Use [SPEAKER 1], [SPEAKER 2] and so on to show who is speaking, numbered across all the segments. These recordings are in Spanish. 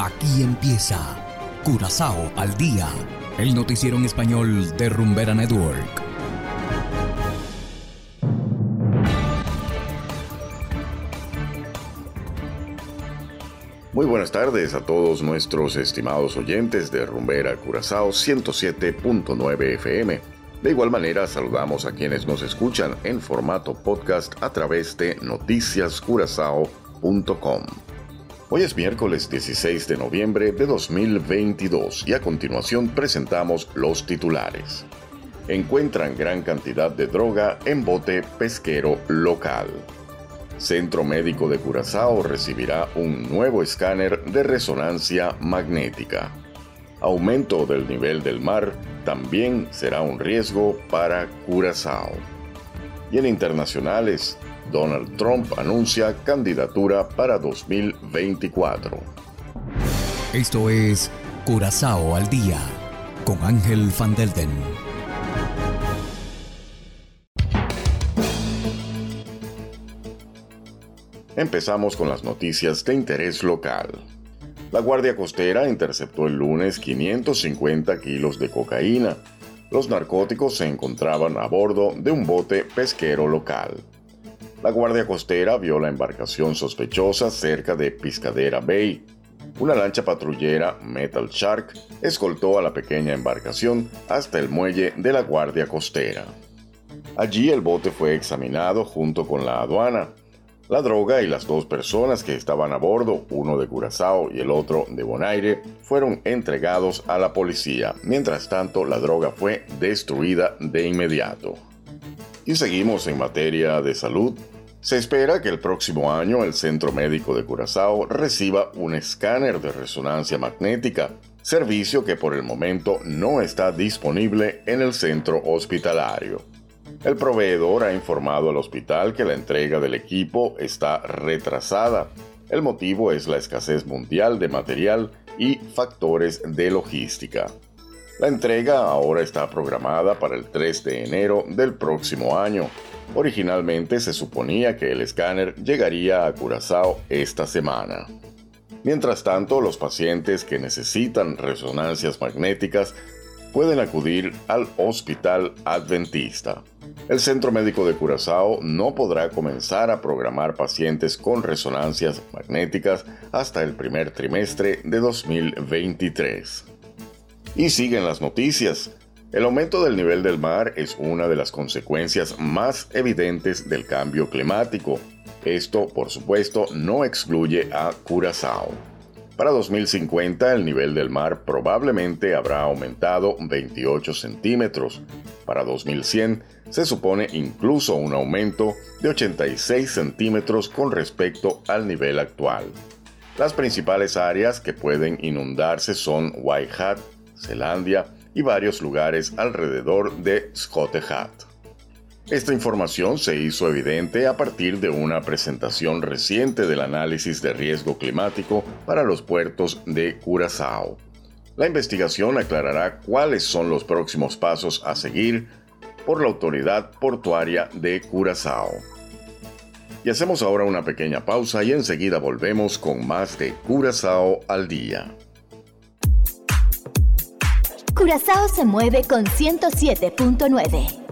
[SPEAKER 1] Aquí empieza Curazao al día, el noticiero en español de Rumbera Network.
[SPEAKER 2] Muy buenas tardes a todos nuestros estimados oyentes de Rumbera Curazao 107.9 FM. De igual manera saludamos a quienes nos escuchan en formato podcast a través de noticiascurazao.com. Hoy es miércoles 16 de noviembre de 2022 y a continuación presentamos los titulares. Encuentran gran cantidad de droga en bote pesquero local. Centro Médico de Curazao recibirá un nuevo escáner de resonancia magnética. Aumento del nivel del mar también será un riesgo para Curazao. Y en internacionales, Donald Trump anuncia candidatura para 2024.
[SPEAKER 1] Esto es Curazao al día con Ángel Van Delden.
[SPEAKER 2] Empezamos con las noticias de interés local. La Guardia Costera interceptó el lunes 550 kilos de cocaína. Los narcóticos se encontraban a bordo de un bote pesquero local. La Guardia Costera vio la embarcación sospechosa cerca de Piscadera Bay. Una lancha patrullera Metal Shark escoltó a la pequeña embarcación hasta el muelle de la Guardia Costera. Allí el bote fue examinado junto con la aduana. La droga y las dos personas que estaban a bordo, uno de Curazao y el otro de Bonaire, fueron entregados a la policía. Mientras tanto, la droga fue destruida de inmediato. Y seguimos en materia de salud. Se espera que el próximo año el Centro Médico de Curazao reciba un escáner de resonancia magnética, servicio que por el momento no está disponible en el centro hospitalario. El proveedor ha informado al hospital que la entrega del equipo está retrasada. El motivo es la escasez mundial de material y factores de logística. La entrega ahora está programada para el 3 de enero del próximo año. Originalmente se suponía que el escáner llegaría a Curazao esta semana. Mientras tanto, los pacientes que necesitan resonancias magnéticas pueden acudir al Hospital Adventista. El Centro Médico de Curazao no podrá comenzar a programar pacientes con resonancias magnéticas hasta el primer trimestre de 2023. Y siguen las noticias. El aumento del nivel del mar es una de las consecuencias más evidentes del cambio climático. Esto, por supuesto, no excluye a Curazao. Para 2050 el nivel del mar probablemente habrá aumentado 28 centímetros. Para 2100 se supone incluso un aumento de 86 centímetros con respecto al nivel actual. Las principales áreas que pueden inundarse son White Hat, Zelandia, y varios lugares alrededor de Hat. Esta información se hizo evidente a partir de una presentación reciente del análisis de riesgo climático para los puertos de Curazao. La investigación aclarará cuáles son los próximos pasos a seguir por la autoridad portuaria de Curazao. Y hacemos ahora una pequeña pausa y enseguida volvemos con más de Curazao al día.
[SPEAKER 3] Curazao se mueve con 107.9.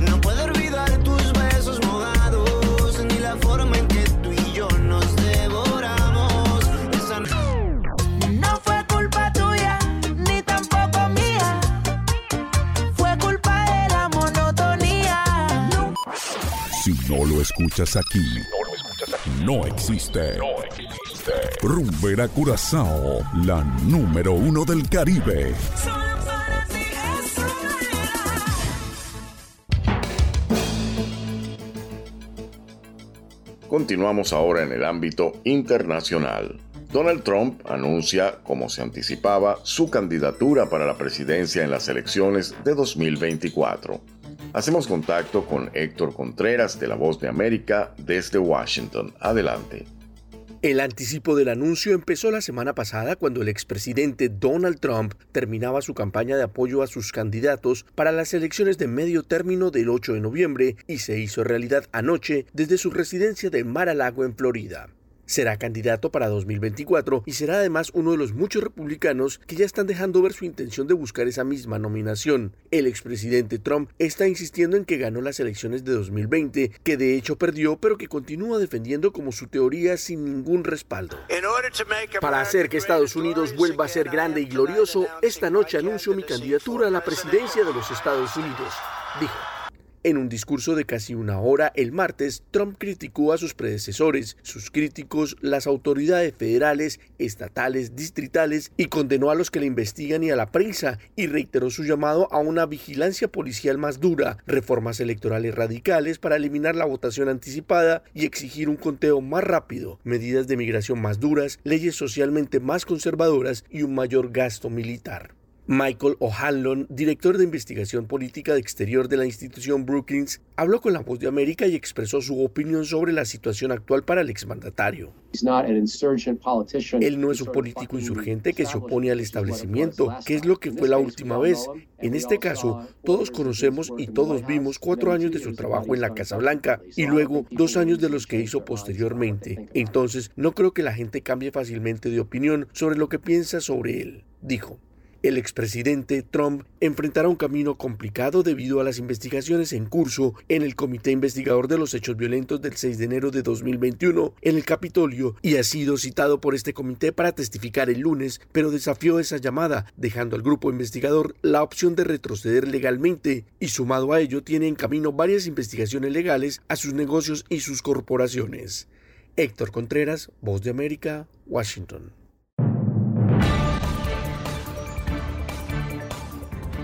[SPEAKER 4] No puedo olvidar tus besos mojados, ni la forma en que tú y yo nos devoramos. Esa no fue culpa tuya, ni tampoco mía. Fue culpa de la monotonía.
[SPEAKER 5] Si no lo escuchas aquí, no existe. Rumbera Curazao, la número uno del Caribe.
[SPEAKER 2] Continuamos ahora en el ámbito internacional. Donald Trump anuncia, como se anticipaba, su candidatura para la presidencia en las elecciones de 2024. Hacemos contacto con Héctor Contreras de La Voz de América desde Washington. Adelante.
[SPEAKER 6] El anticipo del anuncio empezó la semana pasada cuando el expresidente Donald Trump terminaba su campaña de apoyo a sus candidatos para las elecciones de medio término del 8 de noviembre y se hizo realidad anoche desde su residencia de Mar-a-Lago en Florida. Será candidato para 2024 y será además uno de los muchos republicanos que ya están dejando ver su intención de buscar esa misma nominación. El expresidente Trump está insistiendo en que ganó las elecciones de 2020, que de hecho perdió, pero que continúa defendiendo como su teoría sin ningún respaldo. Para hacer que Estados Unidos vuelva a ser grande y glorioso, esta noche anuncio mi candidatura a la presidencia de los Estados Unidos, dijo. En un discurso de casi una hora el martes, Trump criticó a sus predecesores, sus críticos, las autoridades federales, estatales, distritales y condenó a los que le investigan y a la prensa y reiteró su llamado a una vigilancia policial más dura, reformas electorales radicales para eliminar la votación anticipada y exigir un conteo más rápido, medidas de migración más duras, leyes socialmente más conservadoras y un mayor gasto militar. Michael O'Hanlon, director de investigación política de exterior de la institución Brookings, habló con La Voz de América y expresó su opinión sobre la situación actual para el exmandatario. Él no es un político insurgente que se opone al establecimiento, que es lo que fue la última vez. En este caso, todos conocemos y todos vimos cuatro años de su trabajo en la Casa Blanca y luego dos años de los que hizo posteriormente. Entonces, no creo que la gente cambie fácilmente de opinión sobre lo que piensa sobre él, dijo. El expresidente Trump enfrentará un camino complicado debido a las investigaciones en curso en el Comité Investigador de los Hechos Violentos del 6 de enero de 2021 en el Capitolio y ha sido citado por este comité para testificar el lunes, pero desafió esa llamada, dejando al grupo investigador la opción de retroceder legalmente y sumado a ello tiene en camino varias investigaciones legales a sus negocios y sus corporaciones. Héctor Contreras, Voz de América, Washington.